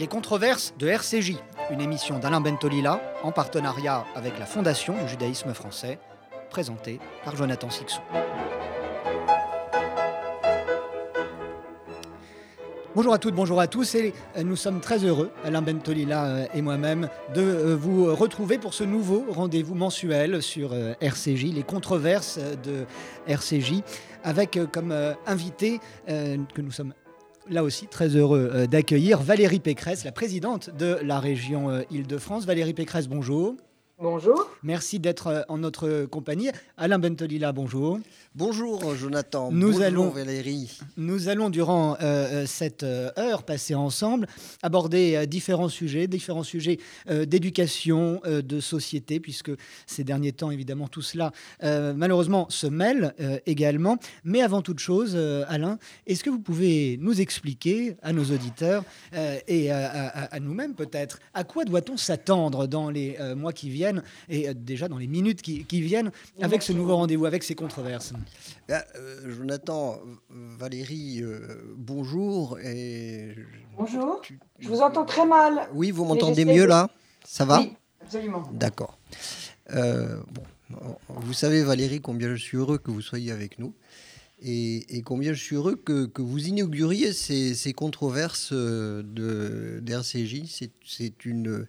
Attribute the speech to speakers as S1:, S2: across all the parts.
S1: Les controverses de RCJ, une émission d'Alain Bentolila en partenariat avec la Fondation du judaïsme français, présentée par Jonathan Sixou. Bonjour à toutes, bonjour à tous et nous sommes très heureux, Alain Bentolila et moi-même, de vous retrouver pour ce nouveau rendez-vous mensuel sur RCJ, les controverses de RCJ, avec comme invité que nous sommes là aussi très heureux d'accueillir Valérie Pécresse, la présidente de la région Île-de-France. Valérie Pécresse, bonjour.
S2: Bonjour.
S1: Merci d'être en notre compagnie. Alain Bentolila, bonjour.
S3: Bonjour Jonathan.
S1: Nous
S3: bonjour
S1: allons,
S3: Valérie.
S1: Nous allons durant euh, cette heure passée ensemble aborder euh, différents sujets, différents sujets euh, d'éducation, de société, puisque ces derniers temps, évidemment, tout cela malheureusement se mêle également. Mais avant toute chose, Alain, est-ce que vous pouvez nous expliquer à nos auditeurs et à, à nous-mêmes peut-être à quoi doit-on s'attendre dans les mois qui viennent et déjà dans les minutes qui, qui viennent avec ce nouveau rendez-vous, avec ces controverses
S3: ah, euh, Jonathan, Valérie, euh, bonjour. Et
S2: bonjour. Je vous entends très mal.
S3: Oui, vous m'entendez mieux là? Ça va?
S2: Oui, absolument.
S3: D'accord. Euh, bon, vous savez, Valérie, combien je suis heureux que vous soyez avec nous. Et, combien je suis heureux que, que vous inauguriez ces, ces controverses de, d'RCJ. C'est une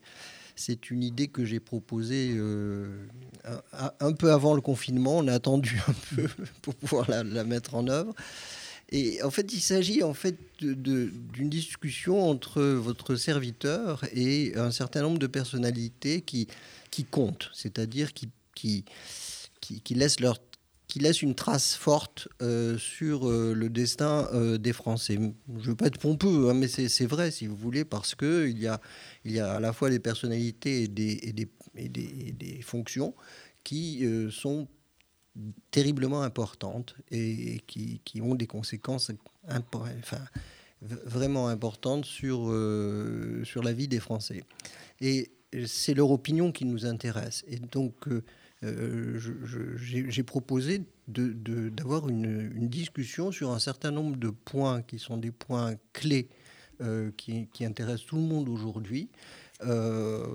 S3: c'est une idée que j'ai proposée euh, un, peu avant le confinement. On a attendu un peu pour pouvoir la, mettre en œuvre. Et en fait, il s'agit en fait d'une discussion entre votre serviteur et un certain nombre de personnalités qui, qui comptent, c'est-à-dire qui, qui, qui, laissent leur qui laisse une trace forte euh, sur euh, le destin euh, des Français. Je ne veux pas être pompeux, hein, mais c'est vrai, si vous voulez, parce qu'il y a, y a à la fois des personnalités et des, et des, et des, fonctions qui sont terriblement importantes et qui, qui, ont des conséquences vraiment importantes sur, sur la vie des Français. Et c'est leur opinion qui nous intéresse. Et donc, euh, j'ai proposé d'avoir une, discussion sur un certain nombre de points qui sont des points clés euh, qui, intéressent tout le monde aujourd'hui. Euh,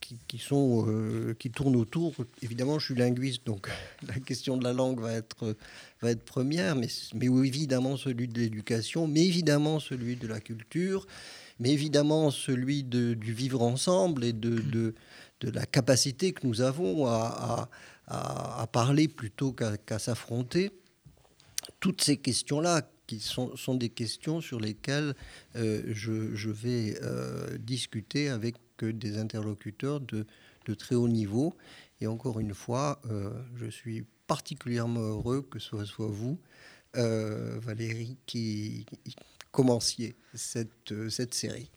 S3: qui, tournent autour. Évidemment, je suis linguiste, donc la question de la langue va être, première, mais, évidemment celui de l'éducation, mais évidemment celui de la culture, mais évidemment celui du vivre ensemble et de de la capacité que nous avons à, à, parler plutôt qu'à s'affronter. Toutes ces questions-là, qui sont, sont, des questions sur lesquelles euh, je, je, vais euh, discuter avec des interlocuteurs de, de, très haut niveau. Et encore une fois, euh, je suis particulièrement heureux que ce soit vous, Valérie, qui commenciez cette, cette série.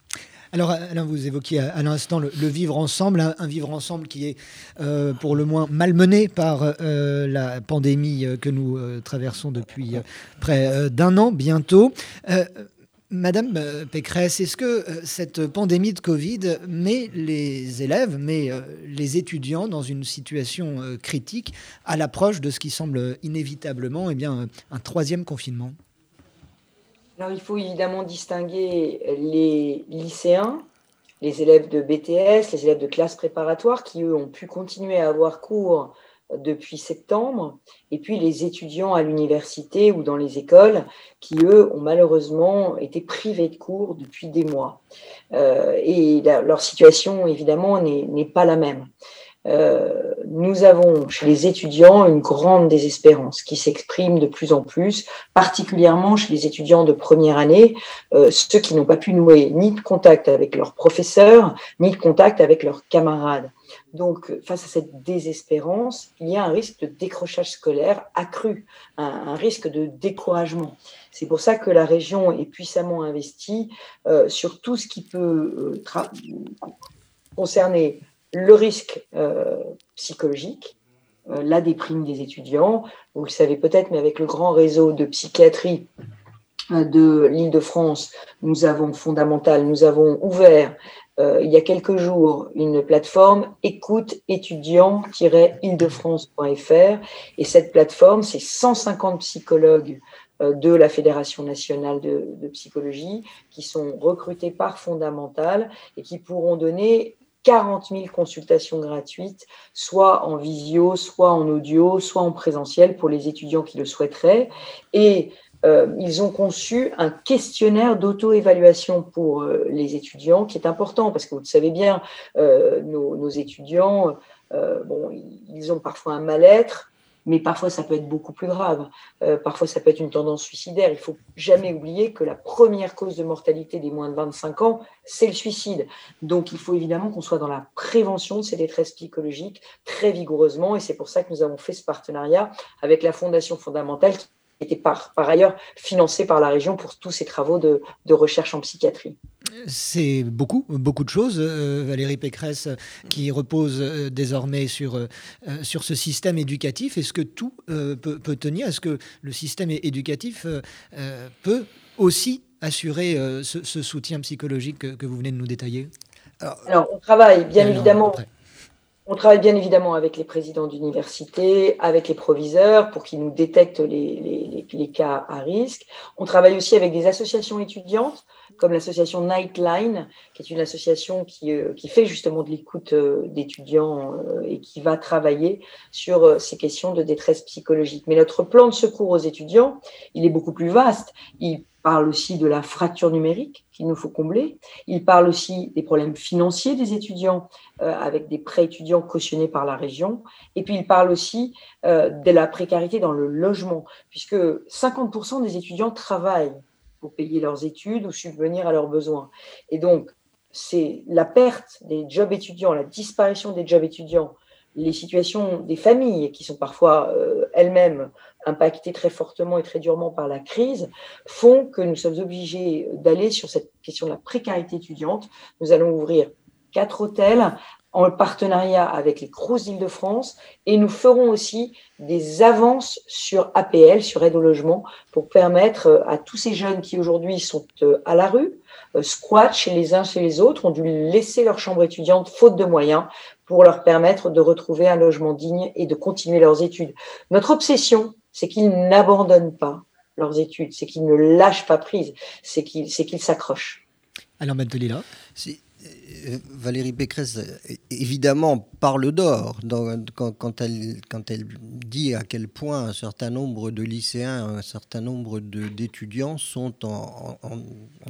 S1: Alors, Alain, vous évoquiez à, l'instant le, vivre ensemble, un, vivre ensemble qui est euh, pour le moins malmené par euh, la pandémie euh, que nous traversons depuis près d'un an bientôt. Madame Pécresse, est-ce que cette pandémie de Covid met les élèves, met les étudiants dans une situation critique à l'approche de ce qui semble inévitablement eh bien, un troisième confinement?
S2: Alors, il faut évidemment distinguer les lycéens, les élèves de BTS, les élèves de classe préparatoire qui, eux, ont pu continuer à avoir cours depuis septembre, et puis les étudiants à l'université ou dans les écoles qui, eux, ont malheureusement été privés de cours depuis des mois. Euh, et leur situation, évidemment, n'est pas la même. Euh, nous avons chez les étudiants une grande désespérance qui s'exprime de plus en plus, particulièrement chez les étudiants de première année, euh, ceux qui n'ont pas pu nouer ni de contact avec leurs professeurs, ni de contact avec leurs camarades. Donc, face à cette désespérance, il y a un risque de décrochage scolaire accru, un, risque de découragement. C'est pour ça que la région est puissamment investie euh, sur tout ce qui peut concerner le risque euh, psychologique, euh, la déprime des étudiants. Vous le savez peut-être, mais avec le grand réseau de psychiatrie euh, de l'Île-de-France, nous avons fondamental, nous avons ouvert il y a quelques jours une plateforme écoute étudiant-île-de-france.fr et cette plateforme, c'est 150 psychologues de la Fédération nationale de, de, psychologie, qui sont recrutés par Fondamental et qui pourront donner 40 000 consultations gratuites, soit en visio, soit en audio, soit en présentiel pour les étudiants qui le souhaiteraient. Et euh, ils ont conçu un questionnaire d'auto-évaluation pour euh, les étudiants qui est important parce que vous le savez bien, euh, nos, nos, étudiants, bon, ils ont parfois un mal-être, mais parfois ça peut être beaucoup plus grave. Euh, parfois ça peut être une tendance suicidaire. Il faut jamais oublier que la première cause de mortalité des moins de 25 ans, c'est le suicide. Donc il faut évidemment qu'on soit dans la prévention de ces détresses psychologiques très vigoureusement, et c'est pour ça que nous avons fait ce partenariat avec la Fondation fondamentale qui était par, ailleurs financée par la région pour tous ces travaux de recherche en psychiatrie.
S1: C'est beaucoup, beaucoup de choses, euh, Valérie Pécresse, qui repose euh, désormais sur, euh, sur ce système éducatif. Est-ce que tout peut, peut, tenir? Est-ce que le système éducatif peut aussi assurer ce, ce, soutien psychologique que, que, vous venez de nous détailler?
S2: Alors, Alors, on travaille bien évidemment. On travaille bien évidemment avec les présidents d'université, avec les proviseurs pour qu'ils nous détectent les, les, les, cas à risque. On travaille aussi avec des associations étudiantes comme l'association Nightline, qui est une association qui, euh, qui fait justement de l'écoute euh, d'étudiants euh, et qui va travailler sur ces questions de détresse psychologique. Mais notre plan de secours aux étudiants, il est beaucoup plus vaste. Il parle aussi de la fracture numérique qu'il nous faut combler. Il parle aussi des problèmes financiers des étudiants avec des prêts étudiants cautionnés par la région. Et puis il parle aussi de la précarité dans le logement, puisque 50% des étudiants travaillent pour payer leurs études ou subvenir à leurs besoins. Et donc, c'est la perte des jobs étudiants, la disparition des jobs étudiants, les situations des familles qui sont parfois euh, elles-mêmes impactées très fortement et très durement par la crise, font que nous sommes obligés d'aller sur cette question de la précarité étudiante. Nous allons ouvrir quatre hôtels en partenariat avec les Crous d'Île-de-France et nous ferons aussi des avances sur APL, sur aide au logement, pour permettre euh, à tous ces jeunes qui aujourd'hui sont euh, à la rue, euh, squattent chez les uns chez les autres, ont dû laisser leur chambre étudiante faute de moyens, pour leur permettre de retrouver un logement digne et de continuer leurs études. Notre obsession, c'est qu'ils n'abandonnent pas leurs études, c'est qu'ils ne lâchent pas prise, c'est qu'ils s'accrochent.
S1: Alors, Delila
S3: euh, Valérie Pécresse, euh, évidemment, parle d'or quand, quand, elle, quand elle dit à quel point un certain nombre de lycéens, un certain nombre d'étudiants sont en,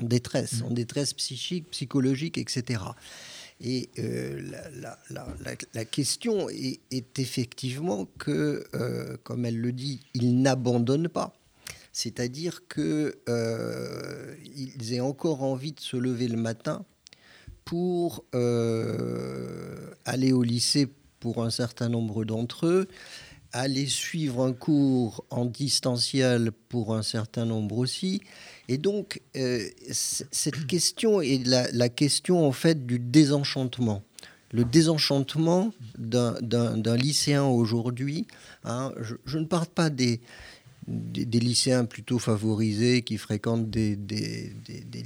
S3: détresse, en détresse psychique, psychologique, etc. Et euh, la, question est, effectivement que, comme elle le dit, ils n'abandonnent pas. C'est-à-dire qu'ils aient encore envie de se lever le matin euh, aller au lycée pour un certain nombre d'entre eux, aller suivre un cours en distanciel pour un certain nombre aussi. Et donc, euh, cette question est la, question en fait du désenchantement. Le désenchantement d'un lycéen aujourd'hui, hein, je, ne parle pas des, des, lycéens plutôt favorisés qui fréquentent des, des,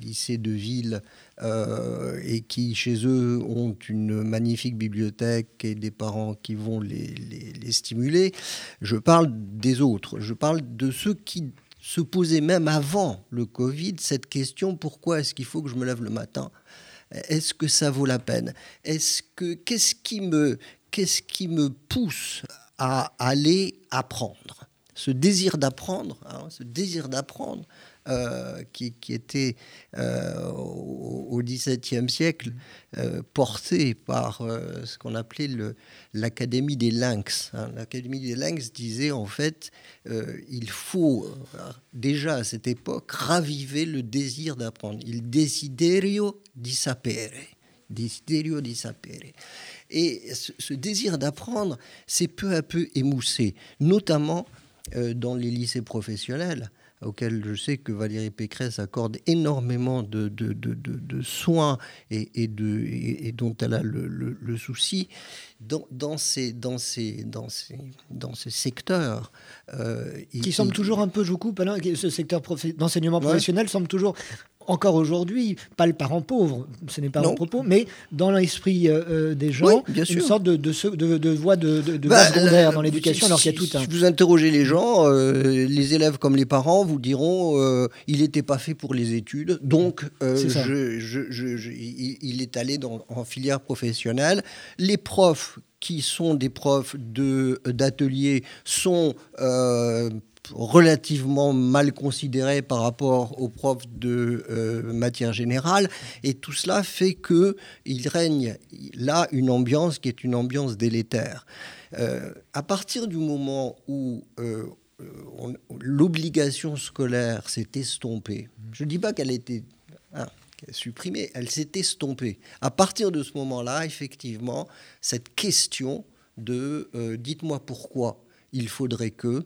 S3: lycées de ville euh, et qui, chez eux, ont une magnifique bibliothèque et des parents qui vont les, les, stimuler. Je parle des autres. Je parle de ceux qui se posaient même avant le Covid cette question pourquoi est-ce qu'il faut que je me lève le matin? Est-ce que ça vaut la peine? Est-ce que qui qu'est-ce qui me pousse à aller apprendre? Ce désir d'apprendre, hein, ce désir d'apprendre euh, qui, était euh, au XVIIe siècle euh, porté par ce qu'on appelait l'Académie des lynx. Hein. L'Académie des lynx disait en fait il faut déjà à cette époque raviver le désir d'apprendre. Il desiderio di sapere. Desiderio di sapere. Et ce, ce désir d'apprendre s'est peu à peu émoussé, notamment dans les lycées professionnels, auxquels je sais que Valérie Pécresse accorde énormément de, de, de, de soins et, et, et, dont elle a le, le, souci, dans, dans, ces, dans, ces, dans, ces, dans ces secteurs.
S1: Euh, qui semble toujours un peu, je vous coupe, Alain, ce secteur d'enseignement professionnel semble toujours encore aujourd'hui, pas le parent pauvre, ce n'est pas mon propos, mais dans l'esprit euh, euh, des gens, une sorte de, de, de, voie de, bah, secondaire dans l'éducation, alors qu'il y a tout un...
S3: Si vous interrogez les gens, euh, les élèves comme les parents vous diront il n'était pas fait pour les études, donc je, je, il, est allé dans, en filière professionnelle. Les profs qui sont des profs d'atelier sont relativement mal considérés par rapport aux profs de euh, matière générale. Et tout cela fait qu'il règne là une ambiance qui est une ambiance délétère. Euh, à partir du moment où euh, l'obligation scolaire s'est estompée, je ne dis pas qu'elle été hein, supprimée, elle s'est estompée. À partir de ce moment-là, effectivement, cette question de dites-moi pourquoi il faudrait que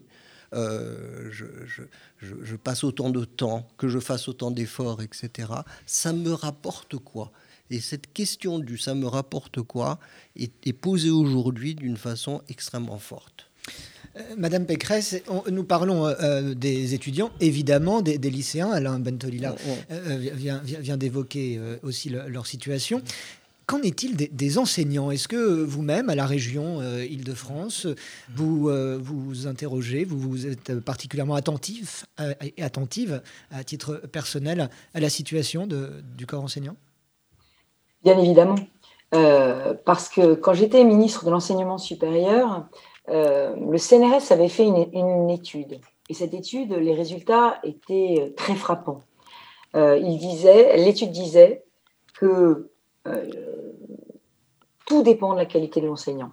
S3: euh, je, passe autant de temps, que je fasse autant d'efforts, etc. Ça me rapporte quoi? Et cette question du ça me rapporte quoi est, posée aujourd'hui d'une façon extrêmement forte.
S1: Euh, Madame Pécresse, nous parlons euh, des étudiants, évidemment, des, lycéens. Alain Bentolila vient, vient, d'évoquer aussi leur situation. Qu'en est-il des, enseignants? Est-ce que vous-même, à la région euh, Île-de-France, vous euh, vous interrogez, vous, vous êtes particulièrement attentif euh, attentive à titre personnel à la situation du corps enseignant?
S2: Bien évidemment. parce que quand j'étais ministre de l'enseignement supérieur, le CNRS avait fait une, une, étude. Et cette étude, les résultats étaient très frappants. il disait, l'étude disait que tout dépend de la qualité de l'enseignant.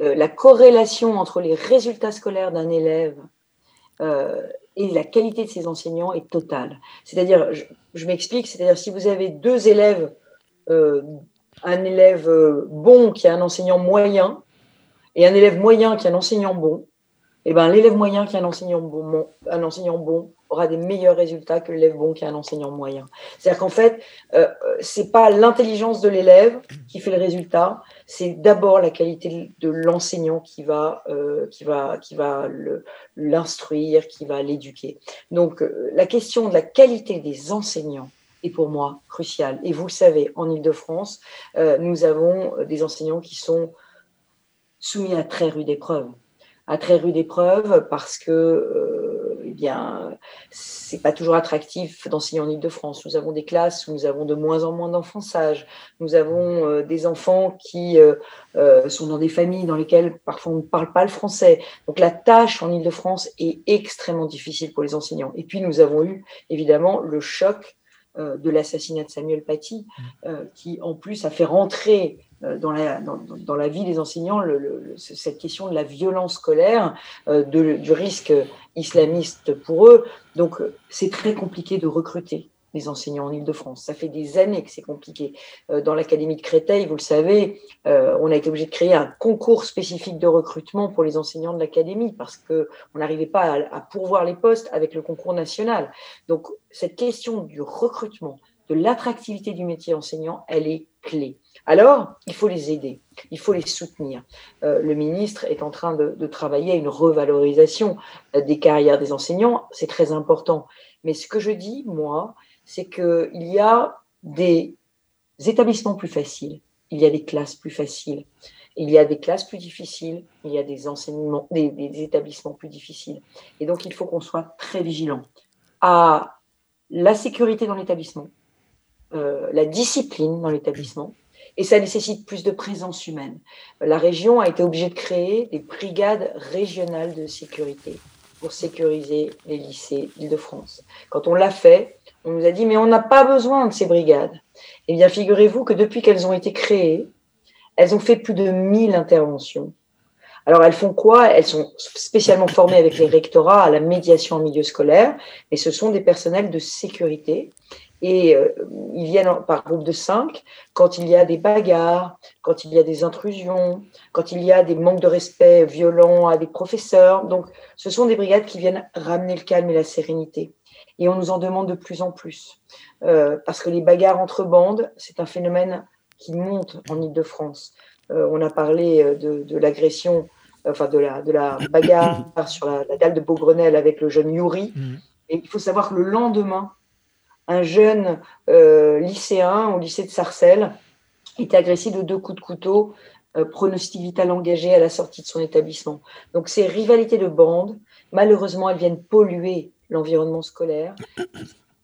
S2: Euh, la corrélation entre les résultats scolaires d'un élève euh, et la qualité de ses enseignants est totale. C'est-à-dire, je, m'explique, c'est-à-dire si vous avez deux élèves, euh, un élève bon qui a un enseignant moyen et un élève moyen qui a un enseignant bon, eh ben, l'élève moyen qui a un enseignant bon, un enseignant bon aura des meilleurs résultats que l'élève bon qui a un enseignant moyen. C'est-à-dire qu'en fait, euh, c'est pas l'intelligence de l'élève qui fait le résultat, c'est d'abord la qualité de l'enseignant qui va euh, qui va qui va l'instruire, qui va l'éduquer. Donc euh, la question de la qualité des enseignants est pour moi cruciale. Et vous le savez, en Ile-de-France, euh, nous avons des enseignants qui sont soumis à très rude épreuve à très rude épreuve parce que euh, eh bien c'est pas toujours attractif d'enseigner en Ile-de-France. Nous avons des classes où nous avons de moins en moins d'enfants sages. Nous avons euh, des enfants qui euh, euh, sont dans des familles dans lesquelles parfois on ne parle pas le français. Donc la tâche en Ile-de-France est extrêmement difficile pour les enseignants. Et puis nous avons eu évidemment le choc de l'assassinat de Samuel Paty, qui en plus a fait rentrer euh, dans la, dans, dans la, vie des enseignants le, cette question de la violence scolaire, euh, de, du risque islamiste pour eux. Donc, euh, c'est très compliqué de recruter les enseignants en Ile-de-France. Ça fait des années que c'est compliqué. dans l'Académie de Créteil, vous le savez, on a été obligé de créer un concours spécifique de recrutement pour les enseignants de l'Académie parce qu'on n'arrivait pas à, pourvoir les postes avec le concours national. Donc, cette question du recrutement, de l'attractivité du métier enseignant, elle est clé. Alors, il faut les aider, il faut les soutenir. Euh, le ministre est en train de, travailler à une revalorisation euh, des carrières des enseignants, c'est très important. Mais ce que je dis, moi, c'est qu'il y a des établissements plus faciles, il y a des classes plus faciles, il y a des classes plus difficiles, il y a des enseignements, des, établissements plus difficiles. Et donc, il faut qu'on soit très vigilant à la sécurité dans l'établissement, euh, la discipline dans l'établissement, et ça nécessite plus de présence humaine. La région a été obligée de créer des brigades régionales de sécurité pour sécuriser les lycées d'Île-de-France. Quand on l'a fait, on nous a dit mais on n'a pas besoin de ces brigades. Eh bien, figurez-vous que depuis qu'elles ont été créées, elles ont fait plus de 1000 interventions. Alors, elles font quoi? Elles sont spécialement formées avec les rectorats à la médiation en milieu scolaire, et ce sont des personnels de sécurité et euh, ils viennent par groupe de cinq quand il y a des bagarres, quand il y a des intrusions, quand il y a des manques de respect violents à des professeurs. Donc, ce sont des brigades qui viennent ramener le calme et la sérénité. Et on nous en demande de plus en plus. Euh, parce que les bagarres entre bandes, c'est un phénomène qui monte en Ile-de-France. Euh, on a parlé de, de l'agression, enfin de la, de la bagarre sur la, dalle de Beaugrenelle avec le jeune Yuri. Mmh. Et il faut savoir que le lendemain, un jeune lycéen au lycée de Sarcelles est agressé de deux coups de couteau, pronostic vital engagé à la sortie de son établissement. Donc ces rivalités de bande, malheureusement, elles viennent polluer l'environnement scolaire.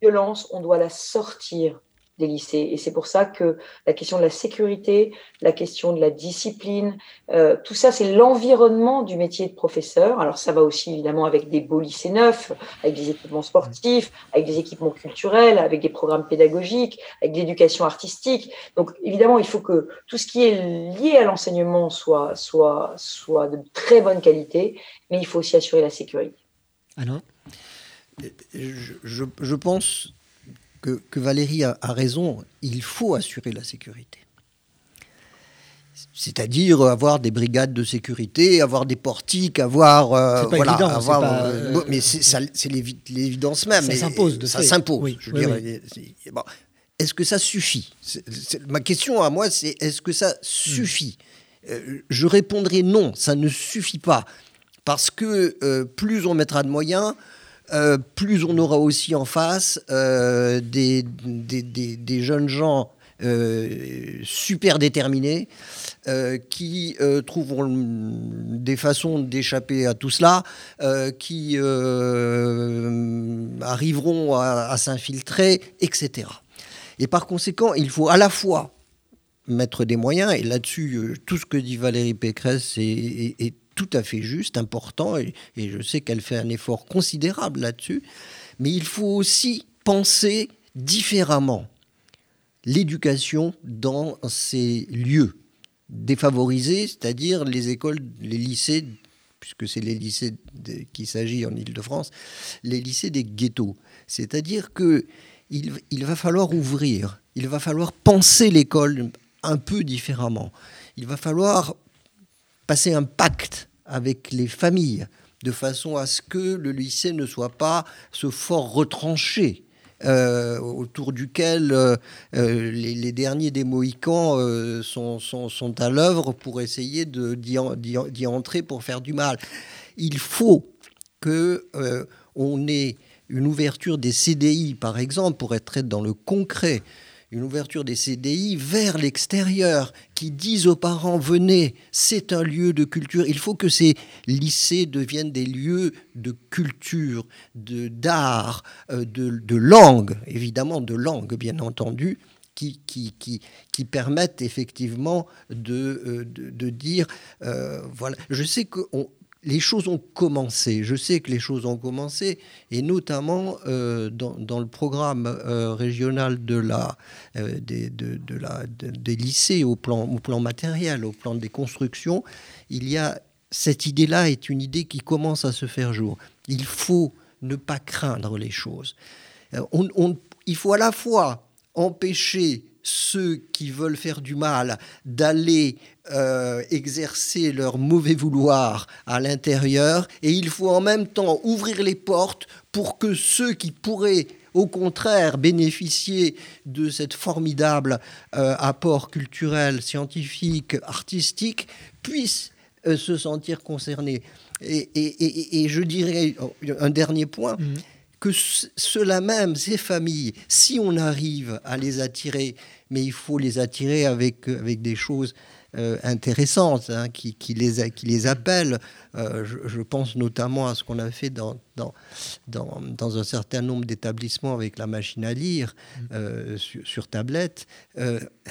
S2: Violence, on doit la sortir des lycées. Et c'est pour ça que la question de la sécurité, la question de la discipline, euh, tout ça, c'est l'environnement du métier de professeur. Alors ça va aussi évidemment avec des beaux lycées neufs, avec des équipements sportifs, avec des équipements culturels, avec des programmes pédagogiques, avec de l'éducation artistique. Donc évidemment, il faut que tout ce qui est lié à l'enseignement soit, soit, soit de très bonne qualité, mais il faut aussi assurer la sécurité.
S3: Alors je, je pense que, Valérie a, raison, il faut assurer la sécurité. C'est-à-dire avoir des brigades de sécurité, avoir des portiques, avoir.
S1: Euh, voilà, avoir, euh,
S3: mais c'est l'évidence même.
S1: Ça s'impose.
S3: Ça s'impose. Est-ce que ça suffit? Ma question à moi, c'est est-ce que ça suffit? Euh, Je répondrai non, ça ne suffit pas. Parce que plus on mettra de moyens, euh, plus on aura aussi en face euh, des, des, jeunes gens euh, super déterminés qui trouveront des façons d'échapper à tout cela, qui arriveront à, s'infiltrer, etc. Et par conséquent, il faut à la fois mettre des moyens, et là-dessus, tout ce que dit Valérie Pécresse est, est tout à fait juste, important, et, je sais qu'elle fait un effort considérable là-dessus, mais il faut aussi penser différemment l'éducation dans ces lieux défavorisés, c'est-à-dire les écoles, les lycées, puisque c'est les lycées qu'il s'agit en Ile-de-France, les lycées des ghettos. C'est-à-dire que il, il va falloir ouvrir, il va falloir penser l'école un peu différemment. Il va falloir passer un pacte avec les familles, de façon à ce que le lycée ne soit pas ce fort retranché. Euh, autour duquel euh, euh, les, derniers des Mohicans sont, à l'œuvre pour essayer d'y entrer pour faire du mal. Il faut que on ait une ouverture des CDI, par exemple, pour être dans le concret, une ouverture des CDI vers l'extérieur, qui disent aux parents, venez, c'est un lieu de culture. Il faut que ces lycées deviennent des lieux de culture, de d'art, euh, de, langue, évidemment de langue, bien entendu, qui, qui, qui, qui, permettent effectivement de, euh, de, dire, euh, voilà, je sais qu'on les choses ont commencé. Je sais que les choses ont commencé, et notamment euh, dans, le programme euh, régional euh, des, lycées au plan, matériel, au plan des constructions, il y a cette idée-là est une idée qui commence à se faire jour. Il faut ne pas craindre les choses. Il faut à la fois empêcher ceux qui veulent faire du mal d'aller euh, exercer leur mauvais vouloir à l'intérieur et il faut en même temps ouvrir les portes pour que ceux qui pourraient au contraire bénéficier de cette formidable euh, apport culturel, scientifique, artistique, puissent euh, se sentir concernés. Et, je dirais un dernier point. Mmh que ceux-là même, ces familles, si on arrive à les attirer, mais il faut les attirer avec, avec des choses euh, intéressantes hein, qui, qui, les, qui les appellent. Euh, je, pense notamment à ce qu'on a fait dans, dans, dans, dans un certain nombre d'établissements avec la machine à lire mmh. euh, sur, sur, tablette.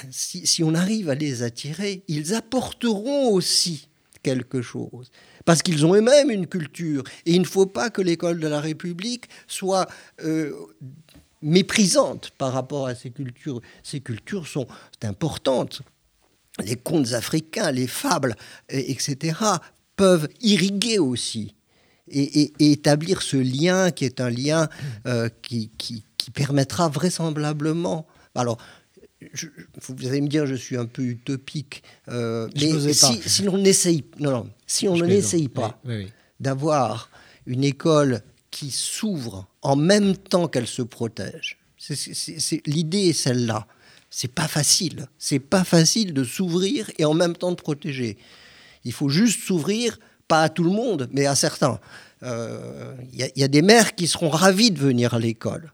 S3: Si, si on arrive à les attirer, ils apporteront aussi quelque chose. Parce qu'ils ont eux-mêmes une culture. Et il ne faut pas que l'école de la République soit euh, méprisante par rapport à ces cultures. Ces cultures sont importantes. Les contes africains, les fables, etc., peuvent irriguer aussi. Et, établir ce lien qui est un lien euh, qui, qui, permettra vraisemblablement. Alors, vous allez me dire, je suis un peu utopique, euh, mais si, si, on n'essaye, non, non, si on n'essaye pas d'avoir une école qui s'ouvre en même temps qu'elle se protège, l'idée est celle-là. C'est pas facile. C'est pas facile de s'ouvrir et en même temps de protéger. Il faut juste s'ouvrir, pas à tout le monde, mais à certains. Il euh, y, a des mères qui seront ravies de venir à l'école.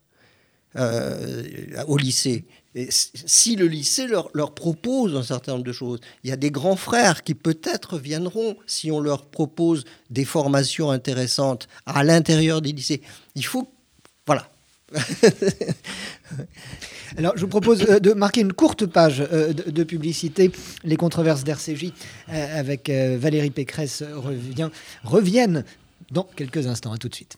S3: Au lycée. Et si le lycée leur, leur, propose un certain nombre de choses, il y a des grands frères qui peut-être viendront si on leur propose des formations intéressantes à l'intérieur des lycées. Il faut, voilà.
S1: Alors, je vous propose euh, de marquer une courte page euh, de, publicité. Les controverses d'RCJ euh, avec Valérie Pécresse revient, reviennent dans quelques instants. À tout de suite.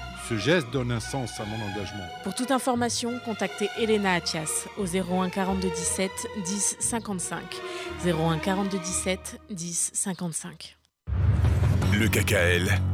S4: Ce geste donne un sens à mon engagement.
S5: Pour toute information, contactez Elena Atias au 01 42 17 10 55. 01 42 17 10 55.
S6: Le KKL,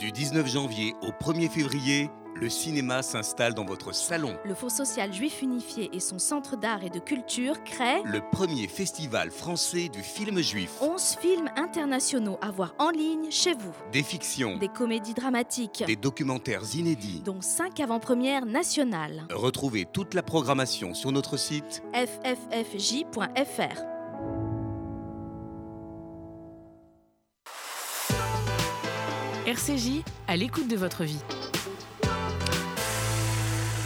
S7: Du 19 janvier au 1er février, le cinéma s'installe dans votre salon.
S8: Le Fonds social juif unifié et son centre d'art et de culture créent
S7: le premier festival français du film juif.
S8: 11 films internationaux à voir en ligne chez vous.
S7: Des fictions,
S8: des comédies dramatiques,
S7: des documentaires inédits,
S8: dont 5 avant-premières nationales.
S7: Retrouvez toute la programmation sur notre site
S8: fffj.fr.
S5: RCJ, à l'écoute de votre vie.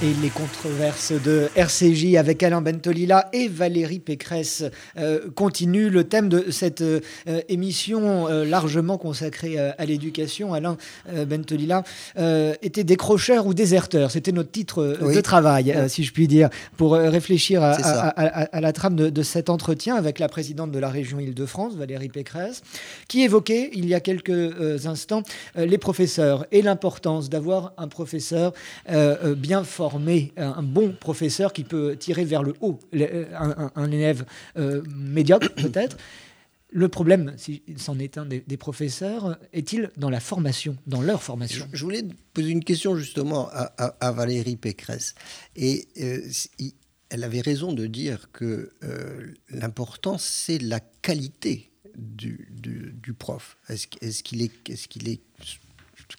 S1: Et les controverses de RCJ avec Alain Bentolila et Valérie Pécresse euh, continuent. Le thème de cette euh, émission euh, largement consacrée à l'éducation, Alain Bentolila, était décrocheur ou déserteur. C'était notre titre de travail, si je puis dire, pour réfléchir à, la trame de, cet entretien avec la présidente de la région Île-de-France, Valérie Pécresse, qui évoquait il y a quelques instants les professeurs et l'importance d'avoir un professeur bien fort former un bon professeur qui peut tirer vers le haut un, élève euh, médiocre, peut-être. Le problème, si c'en est un des, professeurs, est-il dans la formation, dans leur formation?
S3: Je, voulais poser une question justement à, Valérie Pécresse. Et euh, elle avait raison de dire que euh, l'important, c'est la qualité du, prof. Est-ce est, est, qu'il est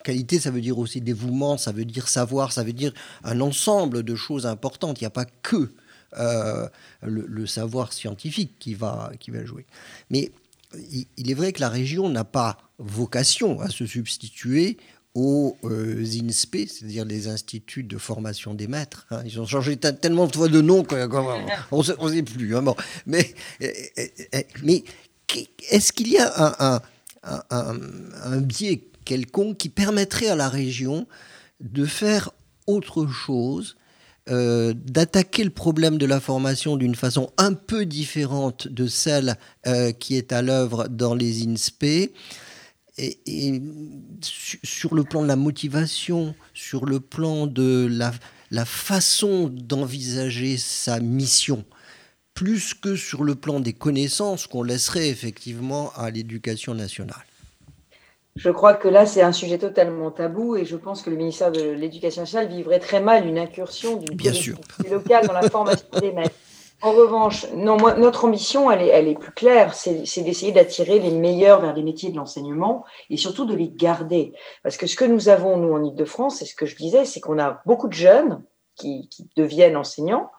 S3: Qualité, ça veut dire aussi dévouement, ça veut dire savoir, ça veut dire un ensemble de choses importantes. Il n'y a pas que euh, le, savoir scientifique qui va, qui va jouer. Mais il, est vrai que la région n'a pas vocation à se substituer aux euh, INSPE, c'est-à-dire les instituts de formation des maîtres. Hein. Ils ont changé tellement de fois de nom qu'on ne sait plus. Hein. Mais, mais est-ce qu'il y a un, un, un biais quelconque qui permettrait à la région de faire autre chose, euh, d'attaquer le problème de la formation d'une façon un peu différente de celle euh, qui est à l'œuvre dans les INSPE. Et, sur le plan de la motivation, sur le plan de la façon d'envisager sa mission, plus que sur le plan des connaissances qu'on laisserait effectivement à l'éducation nationale.
S2: Je crois que là, c'est un sujet totalement tabou et je pense que le ministère de l'Éducation nationale vivrait très mal une incursion d'une politique locale dans la formation des maîtres. En revanche, non, moi, notre ambition, elle est, elle est plus claire, c'est d'essayer d'attirer les meilleurs vers les métiers de l'enseignement et surtout de les garder. Parce que ce que nous avons, nous, en Ile-de-France, c'est ce que je disais, c'est qu'on a beaucoup de jeunes qui, qui deviennent enseignants,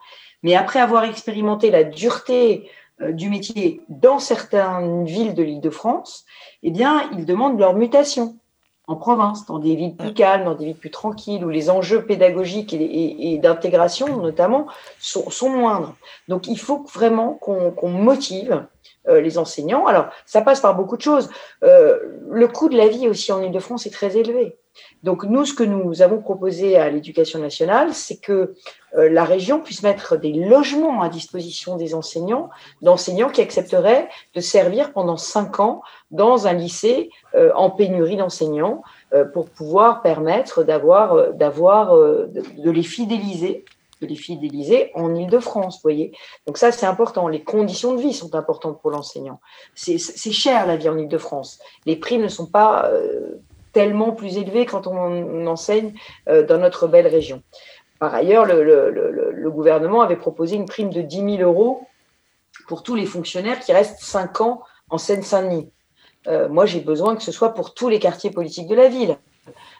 S2: mais après avoir expérimenté la dureté du métier dans certaines villes de l'Île-de-France, eh bien, ils demandent leur mutation en province, dans des villes plus calmes, dans des villes plus tranquilles, où les enjeux pédagogiques et, d'intégration, notamment, sont, moindres. Donc, il faut vraiment qu'on motive les enseignants. Alors, ça passe par beaucoup de choses. le coût de la vie aussi en Ile-de-France est très élevé. Donc nous, ce que nous avons proposé à l'éducation nationale, c'est que euh, la région puisse mettre des logements à disposition des enseignants, d'enseignants qui accepteraient de servir pendant cinq ans dans un lycée euh, en pénurie d'enseignants euh, pour pouvoir permettre d'avoir, d'avoir, de, les fidéliser de les fidéliser en Ile-de-France, voyez. Donc ça, c'est important. Les conditions de vie sont importantes pour l'enseignant. C'est, cher la vie en Ile-de-France. Les prix ne sont pas tellement plus élevé quand on, enseigne euh, dans notre belle région. Par ailleurs, le, gouvernement avait proposé une prime de 10 000 euros pour tous les fonctionnaires qui restent 5 ans en Seine-Saint-Denis. Euh, moi, j'ai besoin que ce soit pour tous les quartiers politiques de la ville.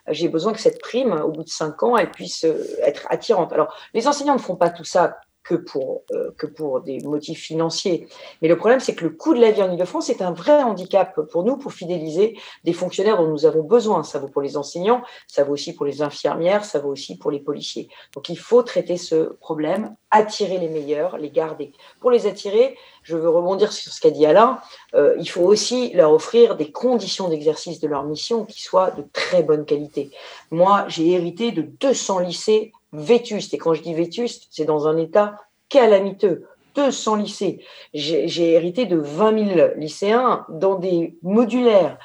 S2: J'ai besoin que cette prime, au bout de 5 ans, elle puisse euh, être attirante. Alors, les enseignants ne font pas tout ça que pour, euh, que pour des motifs financiers. Mais le problème, c'est que le coût de la vie en Ile-de-France est un vrai handicap pour nous, pour fidéliser des fonctionnaires dont nous avons besoin. Ça vaut pour les enseignants, ça vaut aussi pour les infirmières, ça vaut aussi pour les policiers. Donc il faut traiter ce problème, attirer les meilleurs, les garder. Pour les attirer, je veux rebondir sur ce qu'a dit Alain, euh, il faut aussi leur offrir des conditions d'exercice de leur mission qui soient de très bonne qualité. Moi, j'ai hérité de 200 lycées vétuste. Et quand je dis vétuste, c'est dans un état calamiteux. 200 lycées. J'ai hérité de 20 000 lycéens dans des modulaires.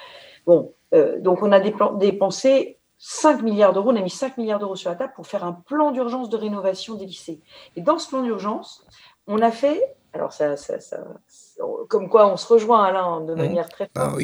S2: Bon, euh, donc on a dépensé 5 milliards d'euros, on a mis 5 milliards d'euros sur la table pour faire un plan d'urgence de rénovation des lycées. Et dans ce plan d'urgence, on a fait, alors ça, ça, ça, comme quoi on se rejoint Alain de manière très
S3: ah forte.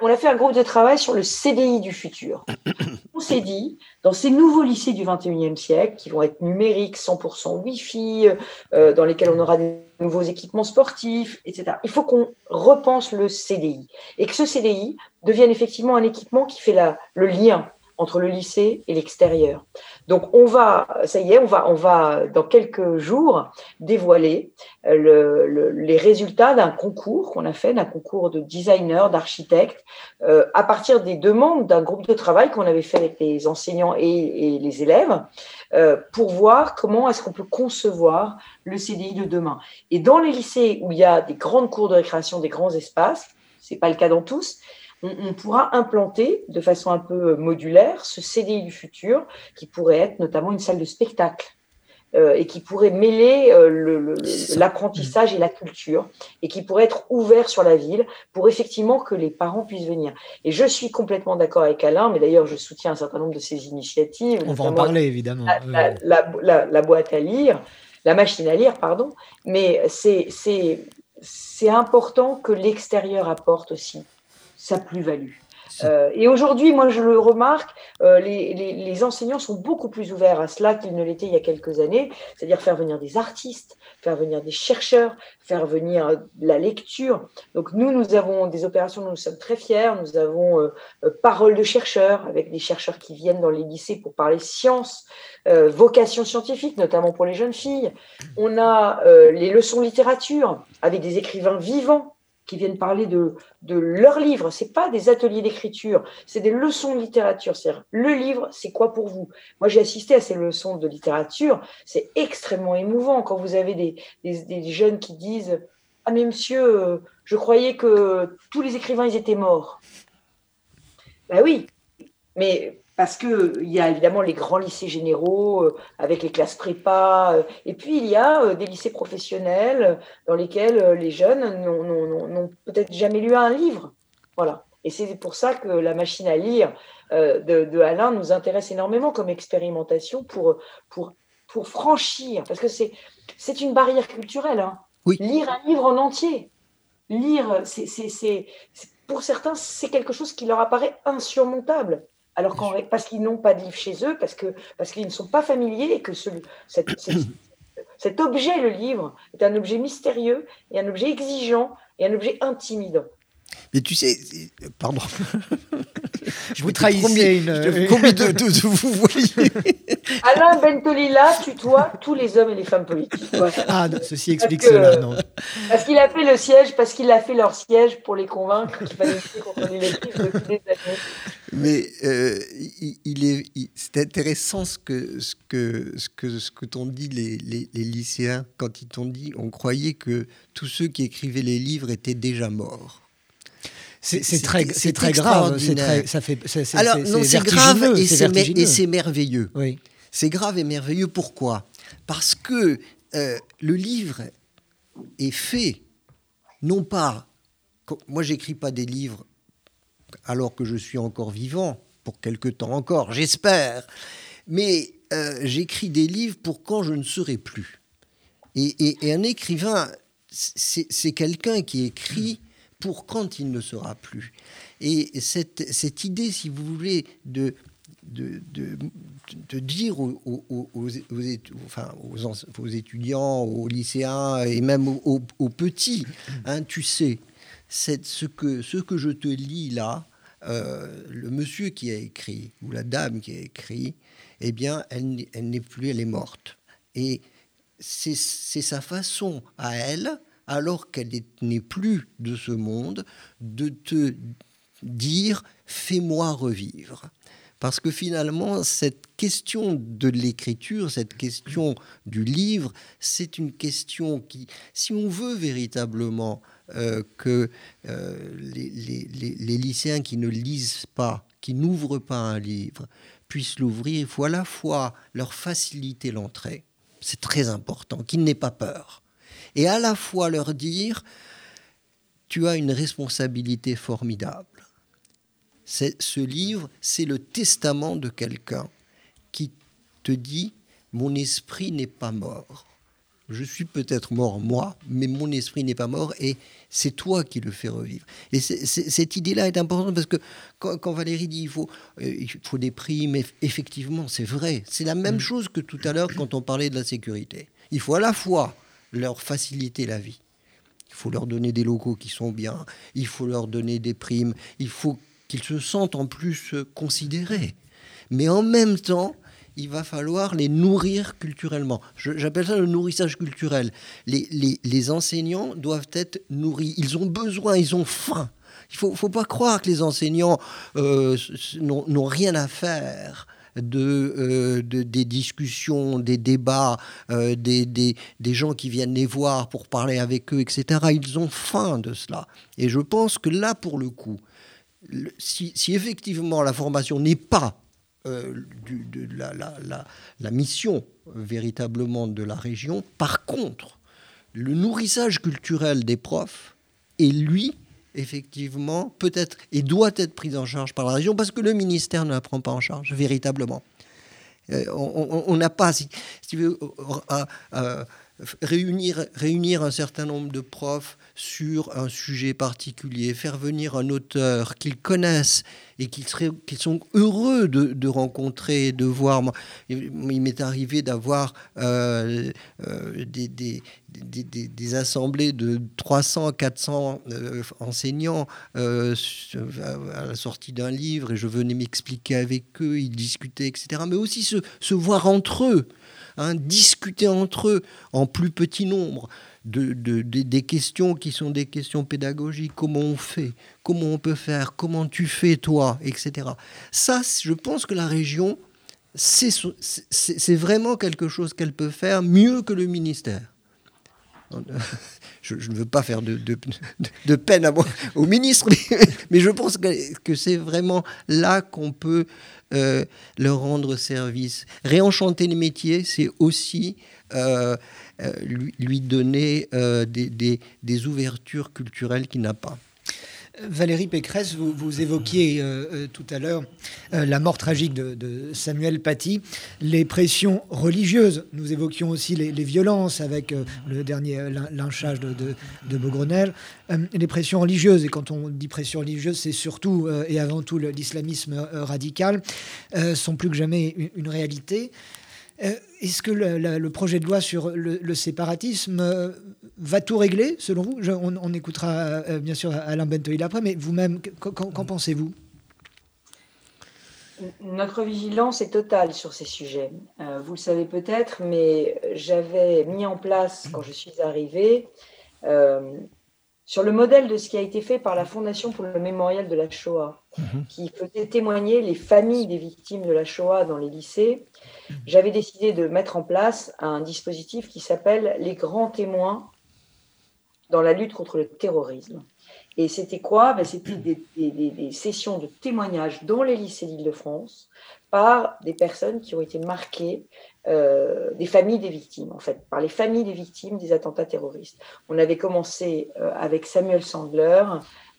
S2: on, a, fait un groupe de travail sur le CDI du futur. on s'est dit, dans ces nouveaux lycées du 21e siècle, qui vont être numériques, 100% Wi-Fi, euh, dans lesquels on aura des nouveaux équipements sportifs, etc., il faut qu'on repense le CDI. Et que ce CDI devienne effectivement un équipement qui fait la, le lien entre le lycée et l'extérieur. Donc on va, ça y est, on va, on va dans quelques jours dévoiler euh, le, les résultats d'un concours qu'on a fait, d'un concours de designers, d'architectes, euh, à partir des demandes d'un groupe de travail qu'on avait fait avec les enseignants et, et les élèves, euh, pour voir comment est-ce qu'on peut concevoir le CDI de demain. Et dans les lycées où il y a des grandes cours de récréation, des grands espaces, c'est pas le cas dans tous, on, pourra implanter de façon un peu modulaire ce CDI du futur qui pourrait être notamment une salle de spectacle. Euh, et qui pourrait mêler euh, l'apprentissage et la culture, et qui pourrait être ouvert sur la ville pour effectivement que les parents puissent venir. Et je suis complètement d'accord avec Alain, mais d'ailleurs je soutiens un certain nombre de ces initiatives.
S1: On va en parler évidemment.
S2: La, boîte à lire, la machine à lire, pardon, mais c'est important que l'extérieur apporte aussi sa plus-value. Euh, et aujourd'hui, moi, je le remarque, euh, les, enseignants sont beaucoup plus ouverts à cela qu'ils ne l'étaient il y a quelques années, c'est-à-dire faire venir des artistes, faire venir des chercheurs, faire venir euh, la lecture. Donc nous, nous avons des opérations dont nous sommes très fiers. Nous avons Parole de chercheurs, avec des chercheurs qui viennent dans les lycées pour parler sciences, vocation scientifique, notamment pour les jeunes filles. On a les leçons de littérature, avec des écrivains vivants qui viennent parler de, de leurs livres. Ce pas des ateliers d'écriture, c'est des leçons de littérature. C'est le livre, c'est quoi pour vous? Moi, j'ai assisté à ces leçons de littérature. C'est extrêmement émouvant quand vous avez des, des, jeunes qui disent Ah, mais monsieur, je croyais que tous les écrivains, ils étaient morts. Ben oui, mais parce qu'il y a évidemment les grands lycées généraux euh, avec les classes prépa, euh, et puis il y a euh, des lycées professionnels dans lesquels les jeunes n'ont peut-être jamais lu un livre. Voilà. Et c'est pour ça que la machine à lire de, Alain nous intéresse énormément comme expérimentation pour, pour, pour franchir, parce que c'est une barrière culturelle. Hein.
S3: Oui.
S2: Lire un livre en entier. Lire, c'est pour certains, c'est quelque chose qui leur apparaît insurmontable alors parce qu'ils n'ont pas de livre chez eux, parce que parce qu'ils ne sont pas familiers et que ce, cet, objet, le livre, est un objet mystérieux et un objet exigeant et un objet intimidant.
S3: Mais tu sais, pardon.
S1: Je vous trahissais une.
S3: Combien de, de, vous voyez
S2: Alain Bentolila tutoie tous les hommes et les femmes politiques.
S1: Ah, ceci explique cela, non.
S2: Parce qu'il a fait le siège, parce qu'il a fait leur siège pour les convaincre qu'il fallait lutter contre les depuis des années.
S3: Mais euh, il, est, c'est intéressant ce que, ce que, ce que, ce que t'ont dit les, les, lycéens quand ils t'ont dit on croyait que tous ceux qui écrivaient les livres étaient déjà morts.
S1: C'est très, c'est très grave. Très, ça fait,
S3: Alors non, c'est grave et c'est merveilleux. Oui. C'est grave et merveilleux. Pourquoi? Parce que euh, le livre est fait non pas. Moi, j'écris pas des livres alors que je suis encore vivant, pour quelque temps encore, j'espère. Mais euh, j'écris des livres pour quand je ne serai plus. Et, un écrivain, c'est quelqu'un qui écrit pour quand il ne sera plus. Et cette, idée, si vous voulez, de, de, dire aux, aux, étudiants, aux lycéens et même aux, petits, hein, tu sais, ce que, ce que je te lis là, euh, le monsieur qui a écrit, ou la dame qui a écrit, eh bien, elle, elle n'est plus, elle est morte. Et c'est sa façon à elle, alors qu'elle n'est plus de ce monde, de te dire fais-moi revivre. Parce que finalement, cette question de l'écriture, cette question du livre, c'est une question qui, si on veut véritablement euh, que euh, les, lycéens qui ne lisent pas, qui n'ouvrent pas un livre, puissent l'ouvrir, il faut à la fois leur faciliter l'entrée, c'est très important, qu'ils n'aient pas peur, et à la fois leur dire, tu as une responsabilité formidable. Ce livre, c'est le testament de quelqu'un qui te dit, mon esprit n'est pas mort je suis peut-être mort moi, mais mon esprit n'est pas mort et c'est toi qui le fais revivre. Et cette idée-là est importante parce que quand, Valérie dit il faut, euh, il faut des primes, effectivement, c'est vrai. C'est la même mm. chose que tout à l'heure quand on parlait de la sécurité. Il faut à la fois leur faciliter la vie, il faut leur donner des locaux qui sont bien, il faut leur donner des primes, il faut qu'ils se sentent en plus considérés. Mais en même temps, il va falloir les nourrir culturellement. J'appelle ça le nourrissage culturel. Les, enseignants doivent être nourris. Ils ont besoin, ils ont faim. Il ne faut, pas croire que les enseignants euh, n'ont rien à faire euh, de, des discussions, des débats, euh, des, gens qui viennent les voir pour parler avec eux, etc. Ils ont faim de cela. Et je pense que là, pour le coup, si effectivement la formation n'est pas euh, de la, mission véritablement de la région. Par contre, le nourrissage culturel des profs est lui effectivement peut-être et doit être pris en charge par la région parce que le ministère ne la prend pas en charge véritablement. Euh, on n'a pas, si, tu veux, euh, réunir, réunir un certain nombre de profs sur un sujet particulier, faire venir un auteur qu'ils connaissent et qu'ils sont heureux de, rencontrer, de voir. il m'est arrivé d'avoir euh, euh, des, des, assemblées de 300, 400 euh, enseignants à la sortie d'un livre et je venais m'expliquer avec eux, ils discutaient, etc. Mais aussi se, se voir entre eux. Hein, discuter entre eux en plus petit nombre de, des questions qui sont des questions pédagogiques, comment on fait, comment on peut faire, comment tu fais toi, etc. Ça, je pense que la région, c'est vraiment quelque chose qu'elle peut faire mieux que le ministère. Je, ne veux pas faire de, peine à au ministre, mais, je pense que, c'est vraiment là qu'on peut euh, leur rendre service. Réenchanter les métiers, c'est aussi euh, euh, lui, donner des ouvertures culturelles qu'il n'a pas.
S1: Valérie Pécresse, vous, évoquiez euh, euh, tout à l'heure euh, la mort tragique de, Samuel Paty, les pressions religieuses. Nous évoquions aussi les, violences avec le dernier lynchage de, de, Beaugrenelle. les pressions religieuses, et quand on dit pression religieuse, c'est surtout et avant tout l'islamisme radical, sont plus que jamais une réalité. Euh, est-ce que le, projet de loi sur le, séparatisme euh, va tout régler, selon vous? On, écoutera euh, bien sûr Alain Bentoil après, mais vous-même, qu'en pensez-vous?
S2: Notre vigilance est totale sur ces sujets. vous le savez peut-être, mais j'avais mis en place, quand je suis arrivée, sur le modèle de ce qui a été fait par la Fondation pour le mémorial de la Shoah, mhm. qui faisait témoigner les familles des victimes de la Shoah dans les lycées, j'avais décidé de mettre en place un dispositif qui s'appelle les grands témoins dans la lutte contre le terrorisme. Et c'était quoi? Ben, C'était des, sessions de témoignages dans les lycées d'Île-de-France par des personnes qui ont été marquées, euh, des familles des victimes, en fait, par les familles des victimes des attentats terroristes. On avait commencé euh, avec Samuel Sandler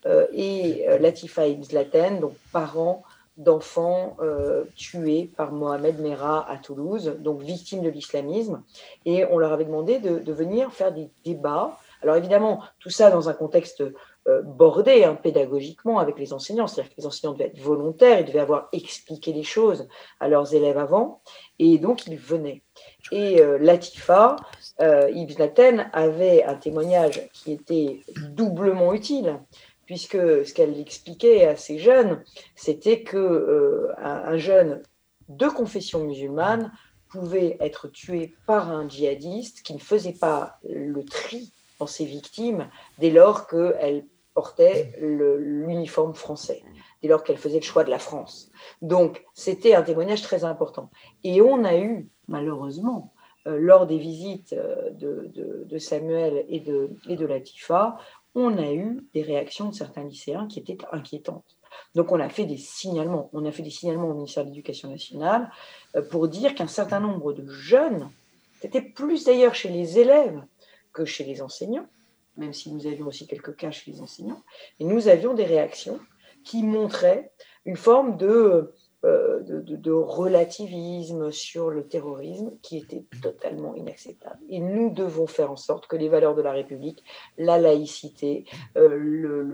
S2: euh, et Latifa Ibn donc parents d'enfants tués par Mohamed Merah à Toulouse, donc victimes de l'islamisme. Et on leur avait demandé de, venir faire des débats alors évidemment, tout ça dans un contexte bordé hein, pédagogiquement avec les enseignants, c'est-à-dire que les enseignants devaient être volontaires, ils devaient avoir expliqué les choses à leurs élèves avant, et donc ils venaient. Et euh, Latifa, euh, Ibn Aten, avait un témoignage qui était doublement utile, puisque ce qu'elle expliquait à ces jeunes, c'était que euh, un jeune de confession musulmane pouvait être tué par un djihadiste qui ne faisait pas le tri dans ses victimes dès lors qu'elles portaient l'uniforme français, dès lors qu'elles faisaient le choix de la France. Donc, c'était un témoignage très important. Et on a eu, malheureusement, euh, lors des visites euh, de, Samuel et de, et de Latifa, on a eu des réactions de certains lycéens qui étaient inquiétantes. Donc on a fait des signalements. On a fait des signalements au ministère de l'Éducation nationale euh, pour dire qu'un certain nombre de jeunes, c'était plus d'ailleurs chez les élèves que chez les enseignants, même si nous avions aussi quelques cas chez les enseignants, et nous avions des réactions qui montraient une forme de, euh, de, relativisme sur le terrorisme qui était totalement inacceptable. Et nous devons faire en sorte que les valeurs de la République, la laïcité, euh,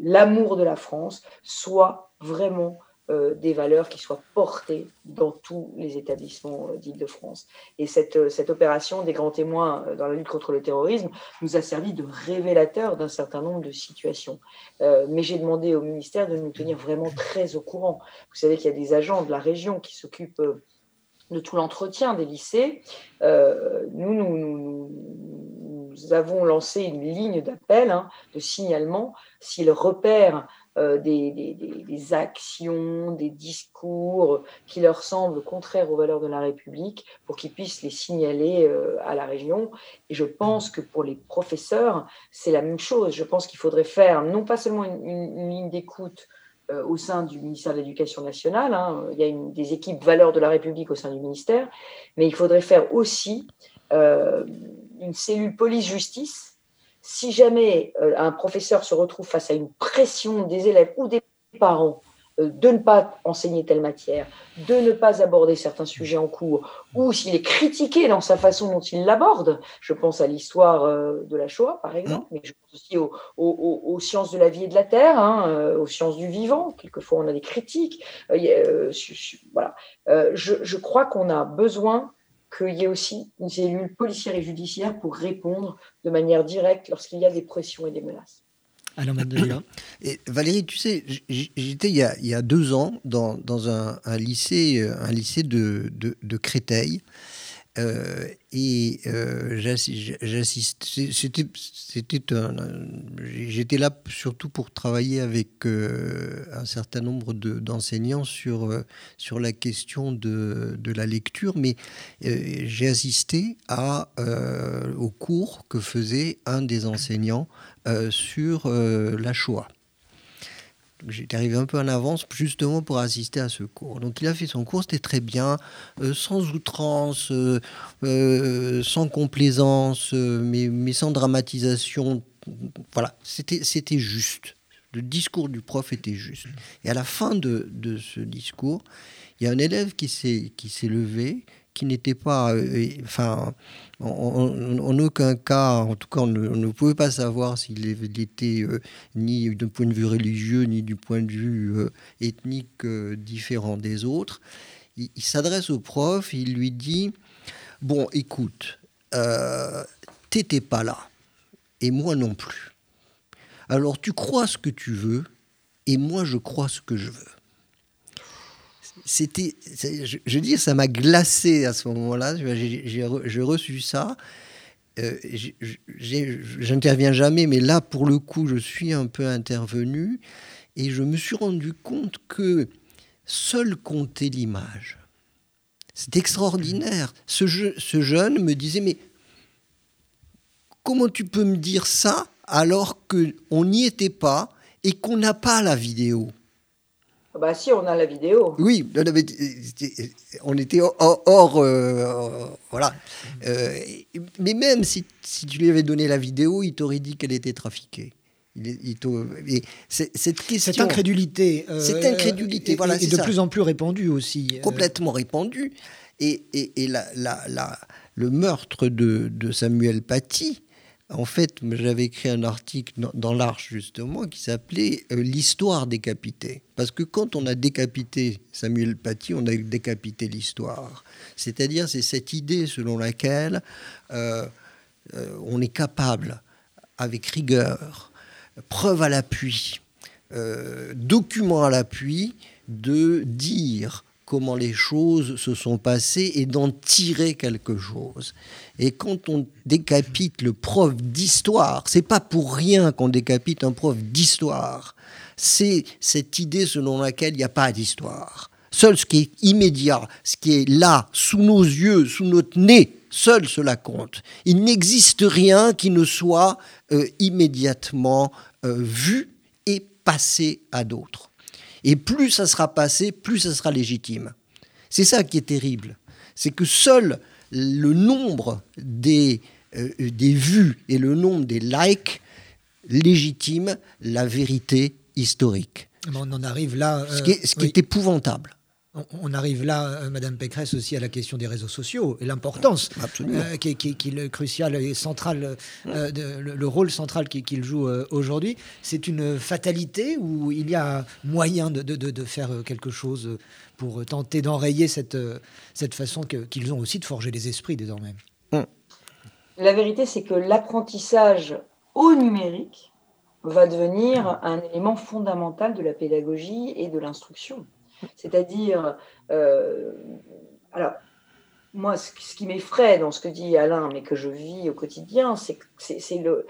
S2: l'amour de la France soient vraiment des valeurs qui soient portées dans tous les établissements euh, d'Île-de-France. Et cette, euh, cette opération des grands témoins dans la lutte contre le terrorisme nous a servi de révélateur d'un certain nombre de situations. mais j'ai demandé au ministère de nous tenir vraiment très au courant. Vous savez qu'il y a des agents de la région qui s'occupent de tout l'entretien des lycées. nous, nous, nous, avons lancé une ligne d'appel, hein, de signalement, s'ils repèrent euh, des, actions, des discours qui leur semblent contraires aux valeurs de la République pour qu'ils puissent les signaler euh, à la région. Et je pense que pour les professeurs, c'est la même chose. Je pense qu'il faudrait faire non pas seulement une, ligne d'écoute euh, au sein du ministère de l'Éducation nationale, hein, il y a une, des équipes valeurs de la République au sein du ministère, mais il faudrait faire aussi une cellule police-justice si jamais euh, un professeur se retrouve face à une pression des élèves ou des parents euh, de ne pas enseigner telle matière, de ne pas aborder certains sujets en cours, ou s'il est critiqué dans sa façon dont il l'aborde, je pense à l'histoire euh, de la Shoah par exemple, mais je pense aussi aux, sciences de la vie et de la terre, hein, aux sciences du vivant, quelquefois on a des critiques. voilà. je crois qu'on a besoin qu'il y ait aussi une cellule policière et judiciaire pour répondre de manière directe lorsqu'il y a des pressions et des menaces.
S3: Alors, et Valérie, tu sais, j'étais il, y a deux ans dans, un, lycée, un lycée de, de Créteil. Euh, et euh, j'assiste. C'était, j'étais là surtout pour travailler avec euh, un certain nombre d'enseignants sur sur la question de, de la lecture, mais j'ai assisté à au cours que faisait un des enseignants sur la Shoah. J'étais arrivé un peu en avance justement pour assister à ce cours. Donc il a fait son cours, c'était très bien, euh, sans outrance, euh, euh, sans complaisance, mais, sans dramatisation. Voilà, c'était juste. Le discours du prof était juste. Et à la fin de, de ce discours, il y a un élève qui s'est levé, qui n'était pas, euh, enfin, en, aucun cas, en tout cas, on ne, pouvait pas savoir s'il était euh, ni d'un point de vue religieux, ni du point de vue euh, ethnique différent des autres. Il, s'adresse au prof, il lui dit, bon, écoute, t'étais pas là, et moi non plus. Alors tu crois ce que tu veux, et moi je crois ce que je veux c'était, je, veux dire, ça m'a glacé à ce moment-là. J'ai reçu ça. euh, j'interviens jamais, mais là, pour le coup, je suis un peu intervenu et je me suis rendu compte que seul comptait l'image. C'est extraordinaire. Ce, ce jeune me disait, mais comment tu peux me dire ça alors qu'on n'y était pas et qu'on n'a pas la vidéo?
S2: Bah si, on a la vidéo.
S3: Oui, on était hors... Euh, voilà. Euh, mais même si, si, tu lui avais donné la vidéo, il t'aurait dit qu'elle était trafiquée. Il, cette question,
S1: cette incrédulité,
S3: euh, cette incrédulité, voilà,
S1: est, de plus en plus répandue aussi.
S3: Complètement répandue. Et, et la, la, le meurtre de, de Samuel Paty, en fait, j'avais écrit un article dans, l'Arche, justement, qui s'appelait euh, L'histoire décapitée. Parce que quand on a décapité Samuel Paty, on a décapité l'histoire. C'est-à-dire, c'est cette idée selon laquelle euh, euh, on est capable, avec rigueur, preuve à l'appui, document à l'appui, de dire comment les choses se sont passées et d'en tirer quelque chose. Et quand on décapite le prof d'histoire, c'est pas pour rien qu'on décapite un prof d'histoire. C'est cette idée selon laquelle il n'y a pas d'histoire. Seul ce qui est immédiat, ce qui est là, sous nos yeux, sous notre nez, seul cela compte. Il n'existe rien qui ne soit euh, immédiatement euh, vu et passé à d'autres. Et plus ça sera passé, plus ça sera légitime. C'est ça qui est terrible. C'est que seul le nombre des, euh, des vues et le nombre des likes légitime la vérité historique.
S1: On en arrive là.
S3: ce qui est, ce qui est épouvantable
S1: on arrive là, euh, Madame Pécresse, aussi à la question des réseaux sociaux et l'importance euh, qui, est le crucial et central, euh, le, rôle central qu'il joue aujourd'hui. C'est une fatalité ou il y a moyen de, faire quelque chose pour tenter d'enrayer cette, cette façon qu'ils ont aussi de forger les esprits désormais? Hum.
S2: La vérité, c'est que l'apprentissage au numérique va devenir un élément fondamental de la pédagogie et de l'instruction. C'est-à-dire, euh, alors, moi, ce, qui m'effraie dans ce que dit Alain, mais que je vis au quotidien, c'est le,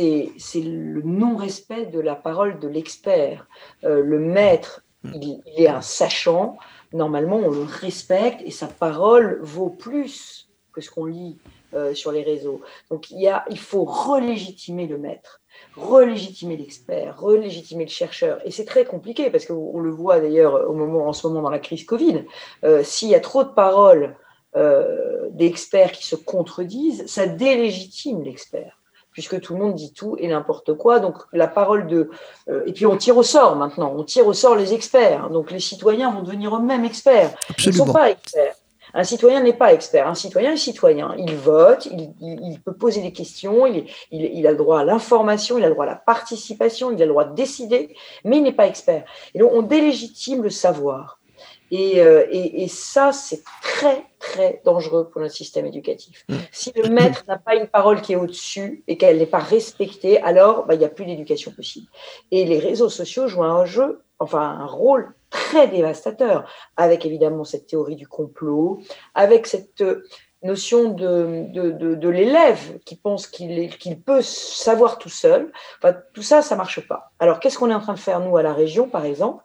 S2: le non-respect de la parole de l'expert. Euh, le maître, il, est un sachant, normalement, on le respecte et sa parole vaut plus que ce qu'on lit euh, sur les réseaux. Donc, il, y a, il faut relégitimer le maître relégitimer l'expert, relégitimer le chercheur. Et c'est très compliqué parce qu'on le voit d'ailleurs au moment, en ce moment dans la crise Covid. Euh, s'il y a trop de paroles euh, d'experts qui se contredisent, ça délégitime l'expert puisque tout le monde dit tout et n'importe quoi. Donc la parole de... Euh, et puis on tire au sort maintenant, on tire au sort les experts. Donc les citoyens vont devenir eux-mêmes experts. Ils ne sont pas experts. Un citoyen n'est pas expert. Un citoyen est citoyen. Il vote, il, peut poser des questions, il, a le droit à l'information, il a le droit à la participation, il a le droit de décider, mais il n'est pas expert. Et donc, on délégitime le savoir. Et, euh, ça, c'est très, très dangereux pour notre système éducatif. Mmh. Si le maître n'a pas une parole qui est au-dessus et qu'elle n'est pas respectée, alors bah, il n'y a plus d'éducation possible. Et les réseaux sociaux jouent un jeu, enfin un rôle très dévastateur, avec évidemment cette théorie du complot, avec cette euh, notion de, de, l'élève qui pense qu'il qu'il peut savoir tout seul. Enfin, tout ça, ça marche pas. Alors, qu'est-ce qu'on est en train de faire, nous, à la région, par exemple?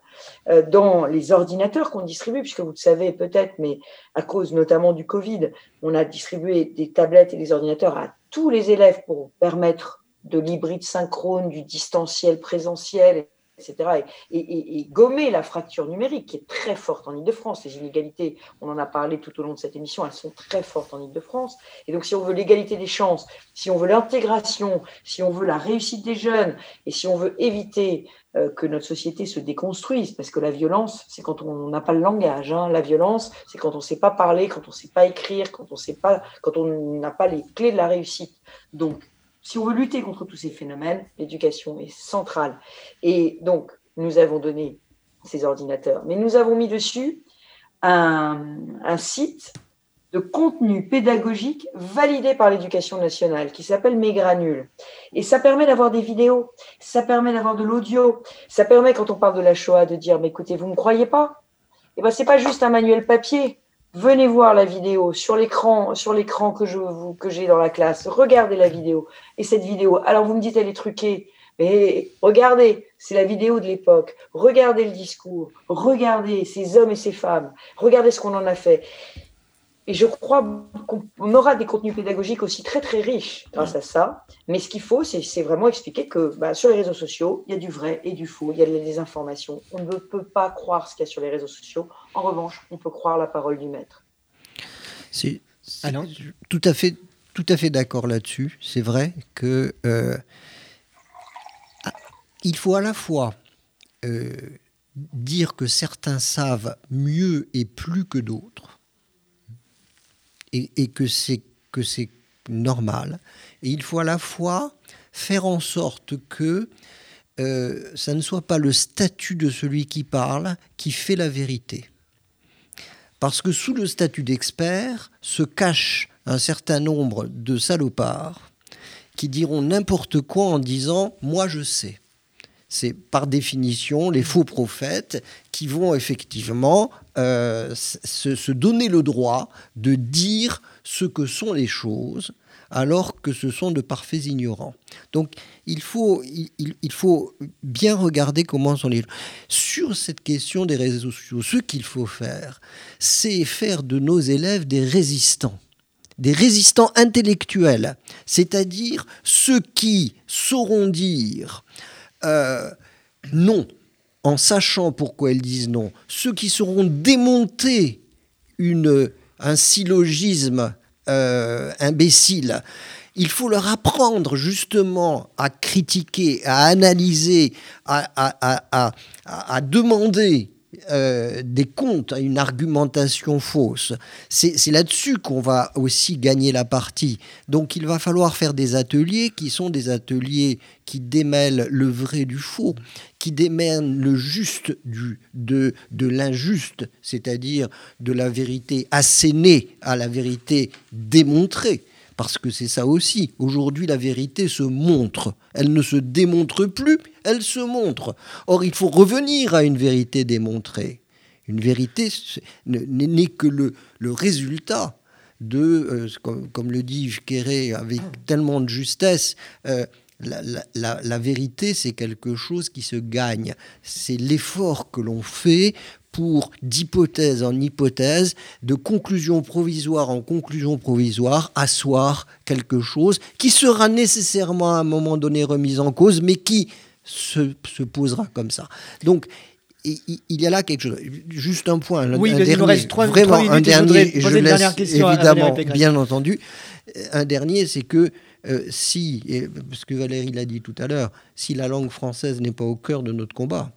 S2: Euh, dans les ordinateurs qu'on distribue, puisque vous le savez peut-être, mais à cause notamment du Covid, on a distribué des tablettes et des ordinateurs à tous les élèves pour permettre de l'hybride synchrone, du distanciel présentiel, etc. Et, gommer la fracture numérique qui est très forte en Ile-de-France. Les inégalités, on en a parlé tout au long de cette émission, elles sont très fortes en Ile-de-France. Et donc, si on veut l'égalité des chances, si on veut l'intégration, si on veut la réussite des jeunes, et si on veut éviter euh, que notre société se déconstruise, parce que la violence, c'est quand on n'a pas le langage. Hein. La violence, c'est quand on ne sait pas parler, quand on ne sait pas écrire, quand on n'a pas les clés de la réussite. Donc, si on veut lutter contre tous ces phénomènes, l'éducation est centrale. Et donc, nous avons donné ces ordinateurs, mais nous avons mis dessus un, site de contenu pédagogique validé par l'éducation nationale qui s'appelle Mégranule. Et ça permet d'avoir des vidéos, ça permet d'avoir de l'audio, ça permet quand on parle de la Shoah de dire mais écoutez, vous ne me croyez pas? Eh ben c'est pas juste un manuel papier, venez voir la vidéo sur l'écran, sur l'écran que que j'ai dans la classe. Regardez la vidéo. Et cette vidéo, alors vous me dites elle est truquée, mais regardez, c'est la vidéo de l'époque. Regardez le discours. Regardez ces hommes et ces femmes. Regardez ce qu'on en a fait. Et je crois qu'on aura des contenus pédagogiques aussi très très riches grâce à ça. Mais ce qu'il faut, c'est vraiment expliquer que bah, sur les réseaux sociaux, il y a du vrai et du faux, il y a des informations. On ne peut pas croire ce qu'il y a sur les réseaux sociaux. En revanche, on peut croire la parole du maître.
S3: C'est tout à fait, tout à fait d'accord là-dessus. C'est vrai que euh, il faut à la fois euh, dire que certains savent mieux et plus que d'autres et, que c'est que c'est normal. Et il faut à la fois faire en sorte que euh, ça ne soit pas le statut de celui qui parle qui fait la vérité. Parce que sous le statut d'expert se cache un certain nombre de salopards qui diront n'importe quoi en disant ⁇ moi je sais ⁇ c'est par définition les faux prophètes qui vont effectivement euh, se, donner le droit de dire ce que sont les choses alors que ce sont de parfaits ignorants. Donc il faut, il, faut bien regarder comment sont les... Sur cette question des réseaux sociaux, ce qu'il faut faire, c'est faire de nos élèves des résistants des résistants intellectuels, c'est-à-dire ceux qui sauront dire euh, non, en sachant pourquoi elles disent non. Ceux qui seront démonter un syllogisme euh, imbécile, il faut leur apprendre justement à critiquer, à analyser, à demander euh, des comptes à une argumentation fausse. C'est là-dessus qu'on va aussi gagner la partie. Donc il va falloir faire des ateliers qui sont des ateliers qui démêlent le vrai du faux, qui démêlent le juste du, de, de l'injuste, c'est-à-dire de la vérité assénée à la vérité démontrée. Parce que c'est ça aussi. Aujourd'hui, la vérité se montre. Elle ne se démontre plus, elle se montre. Or, il faut revenir à une vérité démontrée. Une vérité n'est que le, le, résultat de, euh, comme, le dit Yves avec tellement de justesse, euh, la, la, la, vérité, c'est quelque chose qui se gagne. C'est l'effort que l'on fait pour d'hypothèse en hypothèse, de conclusion provisoire en conclusion provisoire, asseoir quelque chose qui sera nécessairement à un moment donné remis en cause, mais qui se, se posera comme ça. Donc, il y a là quelque chose. Juste un point.
S1: Oui,
S3: un dernier,
S1: reste trois,
S3: vraiment
S1: minutes
S3: un dernier.
S1: Je, je laisse
S3: évidemment, bien entendu. Un dernier, c'est que euh, si, et, parce que Valérie l'a dit tout à l'heure, si la langue française n'est pas au cœur de notre combat,